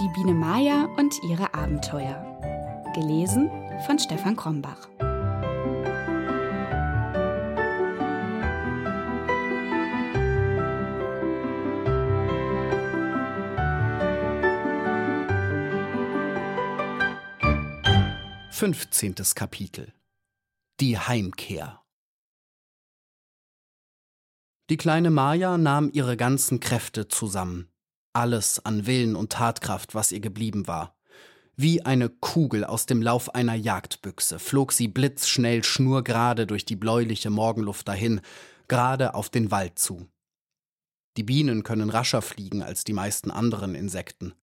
Die Biene Maya und ihre Abenteuer. Gelesen von Stefan Krombach. Fünfzehntes Kapitel Die Heimkehr Die kleine Maya nahm ihre ganzen Kräfte zusammen, alles an Willen und Tatkraft, was ihr geblieben war. Wie eine Kugel aus dem Lauf einer Jagdbüchse flog sie blitzschnell schnurgerade durch die bläuliche Morgenluft dahin, gerade auf den Wald zu. Die Bienen können rascher fliegen als die meisten anderen Insekten.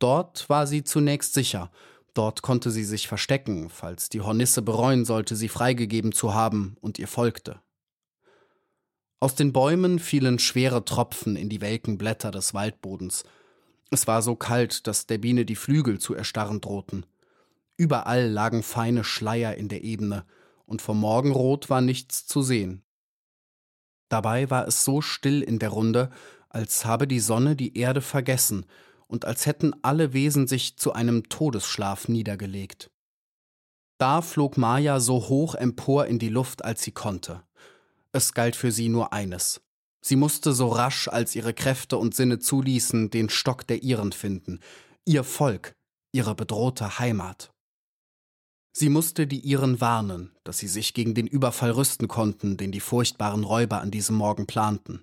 Dort war sie zunächst sicher, dort konnte sie sich verstecken, falls die Hornisse bereuen sollte, sie freigegeben zu haben und ihr folgte. Aus den Bäumen fielen schwere Tropfen in die welken Blätter des Waldbodens. Es war so kalt, dass der Biene die Flügel zu erstarren drohten. Überall lagen feine Schleier in der Ebene, und vom Morgenrot war nichts zu sehen. Dabei war es so still in der Runde, als habe die Sonne die Erde vergessen und als hätten alle Wesen sich zu einem Todesschlaf niedergelegt. Da flog Maja so hoch empor in die Luft, als sie konnte. Es galt für sie nur eines. Sie musste so rasch, als ihre Kräfte und Sinne zuließen, den Stock der ihren finden, ihr Volk, ihre bedrohte Heimat. Sie musste die ihren warnen, dass sie sich gegen den Überfall rüsten konnten, den die furchtbaren Räuber an diesem Morgen planten.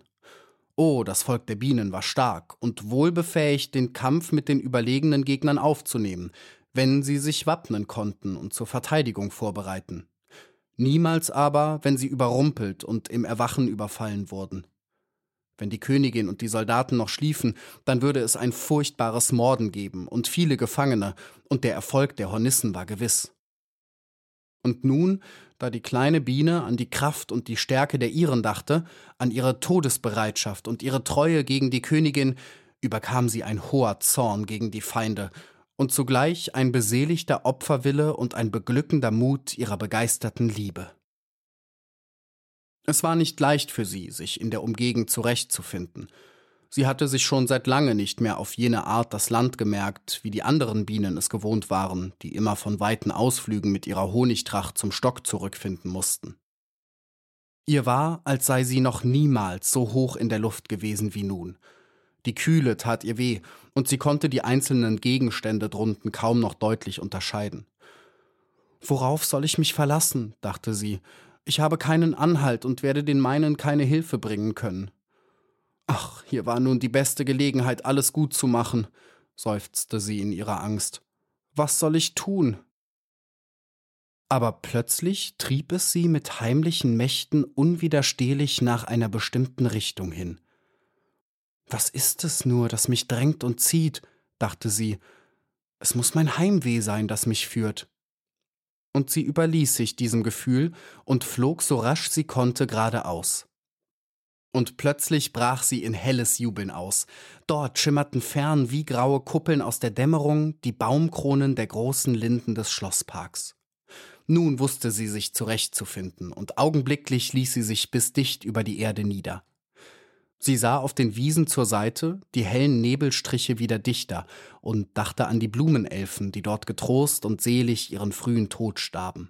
Oh, das Volk der Bienen war stark und wohlbefähigt, den Kampf mit den überlegenen Gegnern aufzunehmen, wenn sie sich wappnen konnten und zur Verteidigung vorbereiten. Niemals aber, wenn sie überrumpelt und im Erwachen überfallen wurden. Wenn die Königin und die Soldaten noch schliefen, dann würde es ein furchtbares Morden geben und viele Gefangene, und der Erfolg der Hornissen war gewiss. Und nun, da die kleine Biene an die Kraft und die Stärke der Iren dachte, an ihre Todesbereitschaft und ihre Treue gegen die Königin, überkam sie ein hoher Zorn gegen die Feinde und zugleich ein beseligter Opferwille und ein beglückender Mut ihrer begeisterten Liebe. Es war nicht leicht für sie, sich in der Umgegend zurechtzufinden. Sie hatte sich schon seit lange nicht mehr auf jene Art das Land gemerkt, wie die anderen Bienen es gewohnt waren, die immer von weiten Ausflügen mit ihrer Honigtracht zum Stock zurückfinden mussten. Ihr war, als sei sie noch niemals so hoch in der Luft gewesen wie nun. Die Kühle tat ihr weh, und sie konnte die einzelnen Gegenstände drunten kaum noch deutlich unterscheiden. Worauf soll ich mich verlassen? dachte sie. Ich habe keinen Anhalt und werde den meinen keine Hilfe bringen können. Ach, hier war nun die beste Gelegenheit, alles gut zu machen, seufzte sie in ihrer Angst. Was soll ich tun? Aber plötzlich trieb es sie mit heimlichen Mächten unwiderstehlich nach einer bestimmten Richtung hin. Was ist es nur, das mich drängt und zieht? dachte sie. Es muss mein Heimweh sein, das mich führt. Und sie überließ sich diesem Gefühl und flog so rasch sie konnte geradeaus. Und plötzlich brach sie in helles Jubeln aus. Dort schimmerten fern wie graue Kuppeln aus der Dämmerung die Baumkronen der großen Linden des Schlossparks. Nun wusste sie sich zurechtzufinden, und augenblicklich ließ sie sich bis dicht über die Erde nieder. Sie sah auf den Wiesen zur Seite die hellen Nebelstriche wieder dichter und dachte an die Blumenelfen, die dort getrost und selig ihren frühen Tod starben.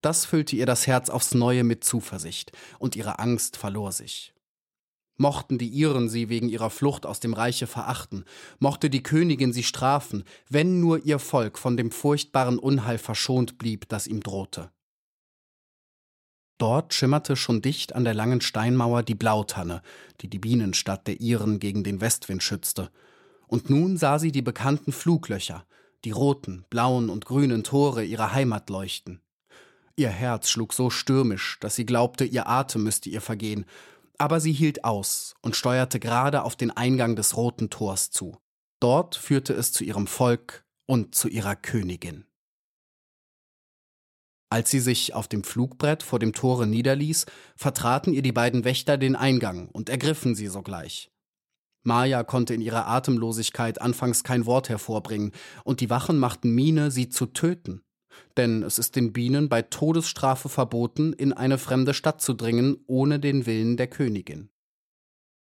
Das füllte ihr das Herz aufs neue mit Zuversicht, und ihre Angst verlor sich. Mochten die Iren sie wegen ihrer Flucht aus dem Reiche verachten, mochte die Königin sie strafen, wenn nur ihr Volk von dem furchtbaren Unheil verschont blieb, das ihm drohte. Dort schimmerte schon dicht an der langen Steinmauer die Blautanne, die die Bienenstadt der Iren gegen den Westwind schützte. Und nun sah sie die bekannten Fluglöcher, die roten, blauen und grünen Tore ihrer Heimat leuchten. Ihr Herz schlug so stürmisch, dass sie glaubte, ihr Atem müsste ihr vergehen, aber sie hielt aus und steuerte gerade auf den Eingang des roten Tors zu. Dort führte es zu ihrem Volk und zu ihrer Königin. Als sie sich auf dem Flugbrett vor dem Tore niederließ, vertraten ihr die beiden Wächter den Eingang und ergriffen sie sogleich. Maja konnte in ihrer Atemlosigkeit anfangs kein Wort hervorbringen, und die Wachen machten Miene, sie zu töten denn es ist den Bienen bei Todesstrafe verboten, in eine fremde Stadt zu dringen, ohne den Willen der Königin.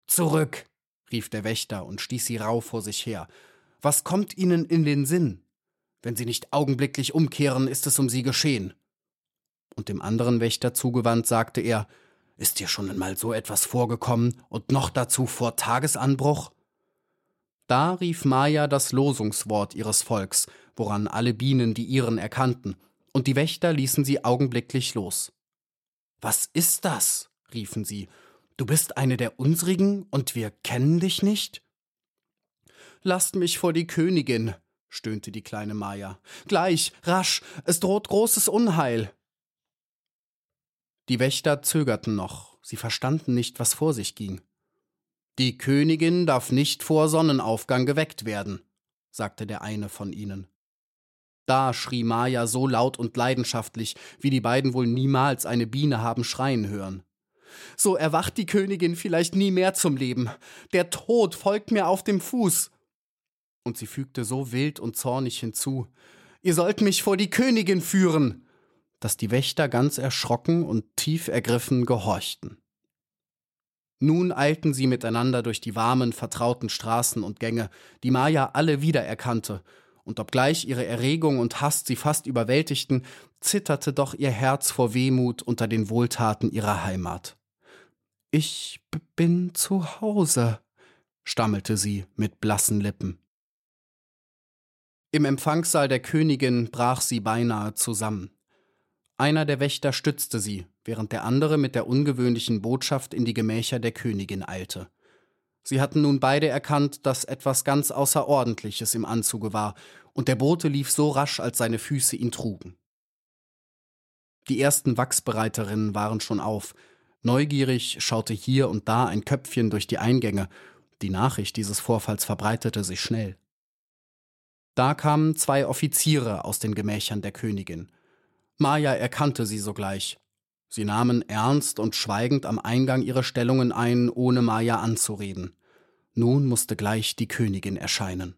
Zurück, rief der Wächter und stieß sie rauh vor sich her. Was kommt Ihnen in den Sinn? Wenn Sie nicht augenblicklich umkehren, ist es um Sie geschehen. Und dem anderen Wächter zugewandt sagte er, ist dir schon einmal so etwas vorgekommen und noch dazu vor Tagesanbruch? Da rief Maya das Losungswort ihres Volks, woran alle Bienen die ihren erkannten, und die Wächter ließen sie augenblicklich los. Was ist das? riefen sie. Du bist eine der unsrigen und wir kennen dich nicht? Lasst mich vor die Königin, stöhnte die kleine Maya. Gleich, rasch, es droht großes Unheil. Die Wächter zögerten noch, sie verstanden nicht, was vor sich ging. Die Königin darf nicht vor Sonnenaufgang geweckt werden, sagte der eine von ihnen. Da schrie Maya so laut und leidenschaftlich, wie die beiden wohl niemals eine Biene haben schreien hören. So erwacht die Königin vielleicht nie mehr zum Leben. Der Tod folgt mir auf dem Fuß. Und sie fügte so wild und zornig hinzu Ihr sollt mich vor die Königin führen, dass die Wächter ganz erschrocken und tief ergriffen gehorchten. Nun eilten sie miteinander durch die warmen, vertrauten Straßen und Gänge, die Maya alle wiedererkannte, und obgleich ihre Erregung und Hass sie fast überwältigten, zitterte doch ihr Herz vor Wehmut unter den Wohltaten ihrer Heimat. Ich bin zu Hause, stammelte sie mit blassen Lippen. Im Empfangssaal der Königin brach sie beinahe zusammen. Einer der Wächter stützte sie, während der andere mit der ungewöhnlichen Botschaft in die Gemächer der Königin eilte. Sie hatten nun beide erkannt, dass etwas ganz Außerordentliches im Anzuge war, und der Bote lief so rasch, als seine Füße ihn trugen. Die ersten Wachsbereiterinnen waren schon auf. Neugierig schaute hier und da ein Köpfchen durch die Eingänge. Die Nachricht dieses Vorfalls verbreitete sich schnell. Da kamen zwei Offiziere aus den Gemächern der Königin. Maja erkannte sie sogleich. Sie nahmen ernst und schweigend am Eingang ihre Stellungen ein, ohne Maja anzureden. Nun musste gleich die Königin erscheinen.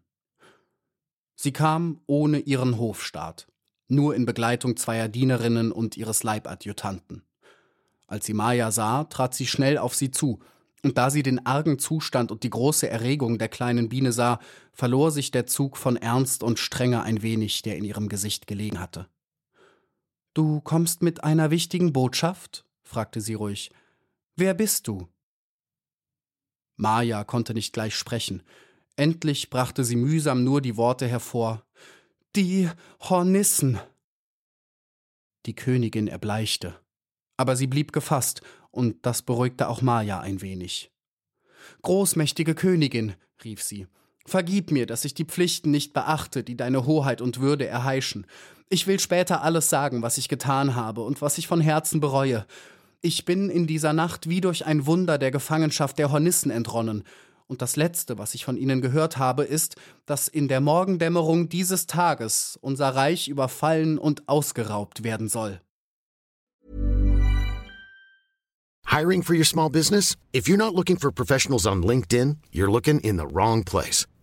Sie kam ohne ihren Hofstaat, nur in Begleitung zweier Dienerinnen und ihres Leibadjutanten. Als sie Maja sah, trat sie schnell auf sie zu, und da sie den argen Zustand und die große Erregung der kleinen Biene sah, verlor sich der Zug von Ernst und Strenge ein wenig, der in ihrem Gesicht gelegen hatte. Du kommst mit einer wichtigen Botschaft? fragte sie ruhig. Wer bist du? Maja konnte nicht gleich sprechen. Endlich brachte sie mühsam nur die Worte hervor. Die Hornissen. Die Königin erbleichte. Aber sie blieb gefasst, und das beruhigte auch Maja ein wenig. Großmächtige Königin, rief sie, vergib mir, dass ich die Pflichten nicht beachte, die deine Hoheit und Würde erheischen. Ich will später alles sagen, was ich getan habe und was ich von Herzen bereue. Ich bin in dieser Nacht wie durch ein Wunder der Gefangenschaft der Hornissen entronnen, und das Letzte, was ich von ihnen gehört habe, ist, dass in der Morgendämmerung dieses Tages unser Reich überfallen und ausgeraubt werden soll. Hiring for your small business? If you're not looking for professionals on LinkedIn, you're looking in the wrong place.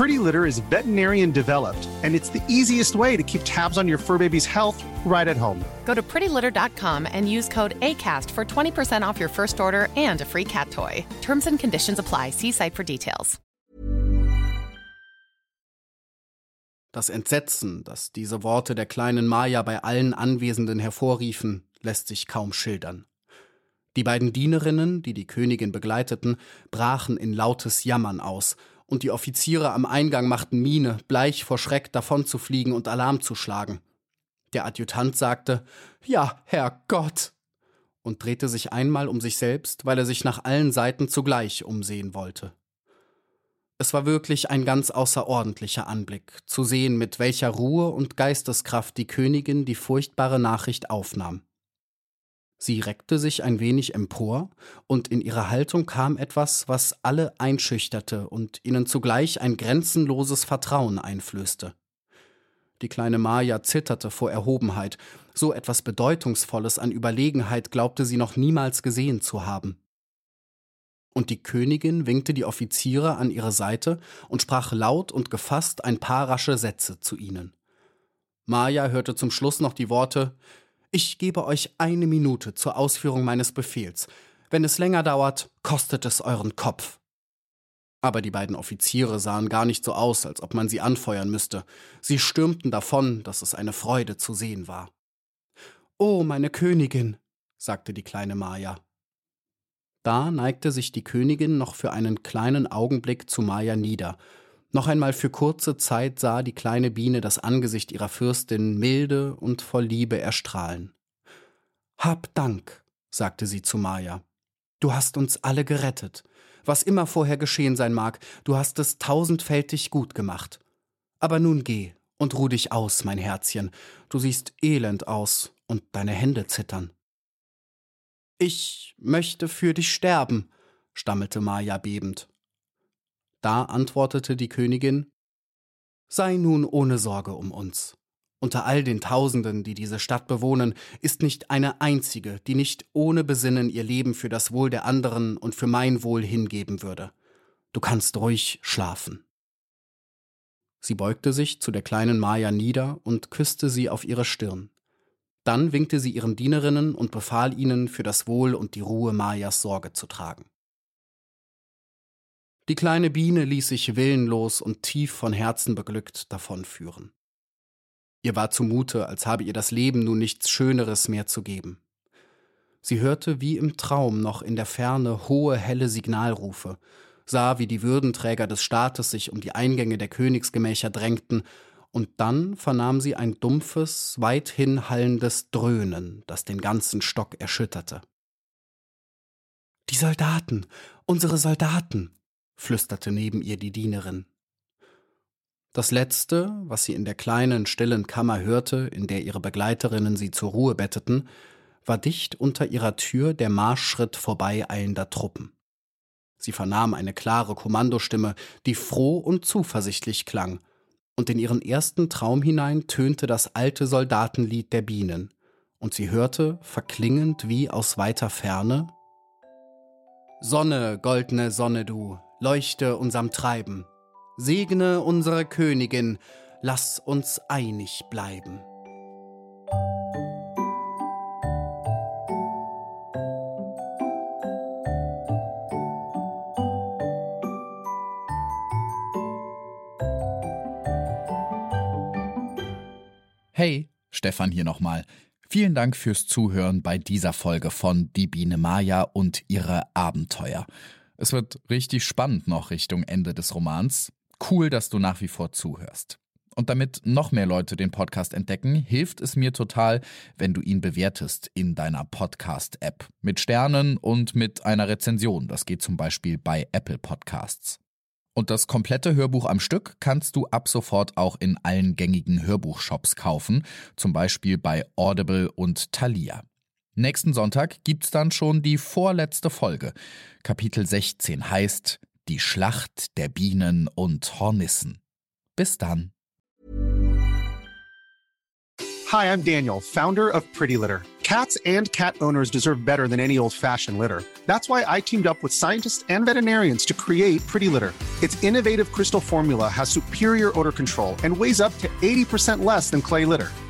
Pretty Litter is veterinarian developed, and it's the easiest way to keep tabs on your fur baby's health right at home. Go to prettylitter.com and use code ACAST for 20% off your first order and a free cat toy. Terms and conditions apply. See site for details. Das Entsetzen, das diese Worte der kleinen Maya bei allen Anwesenden hervorriefen, lässt sich kaum schildern. Die beiden Dienerinnen, die die Königin begleiteten, brachen in lautes Jammern aus, und die Offiziere am Eingang machten Miene, bleich vor Schreck davonzufliegen und Alarm zu schlagen. Der Adjutant sagte Ja, Herr Gott, und drehte sich einmal um sich selbst, weil er sich nach allen Seiten zugleich umsehen wollte. Es war wirklich ein ganz außerordentlicher Anblick, zu sehen, mit welcher Ruhe und Geisteskraft die Königin die furchtbare Nachricht aufnahm. Sie reckte sich ein wenig empor, und in ihrer Haltung kam etwas, was alle einschüchterte und ihnen zugleich ein grenzenloses Vertrauen einflößte. Die kleine Maja zitterte vor Erhobenheit, so etwas Bedeutungsvolles an Überlegenheit glaubte sie noch niemals gesehen zu haben. Und die Königin winkte die Offiziere an ihre Seite und sprach laut und gefasst ein paar rasche Sätze zu ihnen. Maja hörte zum Schluss noch die Worte Ich gebe euch eine Minute zur Ausführung meines Befehls. Wenn es länger dauert, kostet es euren Kopf. Aber die beiden Offiziere sahen gar nicht so aus, als ob man sie anfeuern müsste. Sie stürmten davon, dass es eine Freude zu sehen war. Oh, meine Königin, sagte die kleine Maja. Da neigte sich die Königin noch für einen kleinen Augenblick zu Maja nieder. Noch einmal für kurze Zeit sah die kleine Biene das Angesicht ihrer Fürstin milde und voll Liebe erstrahlen. Hab Dank, sagte sie zu Maja. Du hast uns alle gerettet. Was immer vorher geschehen sein mag, du hast es tausendfältig gut gemacht. Aber nun geh und ruh dich aus, mein Herzchen. Du siehst elend aus und deine Hände zittern. Ich möchte für dich sterben, stammelte Maja bebend. Da antwortete die Königin Sei nun ohne Sorge um uns. Unter all den Tausenden, die diese Stadt bewohnen, ist nicht eine einzige, die nicht ohne Besinnen ihr Leben für das Wohl der anderen und für mein Wohl hingeben würde. Du kannst ruhig schlafen. Sie beugte sich zu der kleinen Maja nieder und küsste sie auf ihre Stirn. Dann winkte sie ihren Dienerinnen und befahl ihnen, für das Wohl und die Ruhe Majas Sorge zu tragen. Die kleine Biene ließ sich willenlos und tief von Herzen beglückt davonführen. Ihr war zumute, als habe ihr das Leben nun nichts Schöneres mehr zu geben. Sie hörte wie im Traum noch in der Ferne hohe, helle Signalrufe, sah, wie die Würdenträger des Staates sich um die Eingänge der Königsgemächer drängten, und dann vernahm sie ein dumpfes, weithin hallendes Dröhnen, das den ganzen Stock erschütterte. Die Soldaten, unsere Soldaten, flüsterte neben ihr die Dienerin. Das Letzte, was sie in der kleinen, stillen Kammer hörte, in der ihre Begleiterinnen sie zur Ruhe betteten, war dicht unter ihrer Tür der Marschschritt vorbeieilender Truppen. Sie vernahm eine klare Kommandostimme, die froh und zuversichtlich klang, und in ihren ersten Traum hinein tönte das alte Soldatenlied der Bienen, und sie hörte, verklingend wie aus weiter Ferne Sonne, goldne Sonne du, leuchte unserm Treiben, segne unsere Königin, lass uns einig bleiben. Hey, Stefan hier nochmal. Vielen Dank fürs Zuhören bei dieser Folge von Die Biene Maya und ihre Abenteuer. Es wird richtig spannend noch Richtung Ende des Romans. Cool, dass du nach wie vor zuhörst. Und damit noch mehr Leute den Podcast entdecken, hilft es mir total, wenn du ihn bewertest in deiner Podcast-App. Mit Sternen und mit einer Rezension. Das geht zum Beispiel bei Apple Podcasts. Und das komplette Hörbuch am Stück kannst du ab sofort auch in allen gängigen Hörbuchshops kaufen, zum Beispiel bei Audible und Thalia. Nächsten Sonntag gibt's dann schon die vorletzte Folge. Kapitel 16 heißt Die Schlacht der Bienen und Hornissen. Bis dann. Hi, I'm Daniel, Founder of Pretty Litter. Cats and cat owners deserve better than any old-fashioned litter. That's why I teamed up with scientists and veterinarians to create Pretty Litter. Its innovative crystal formula has superior odor control and weighs up to 80% less than clay litter.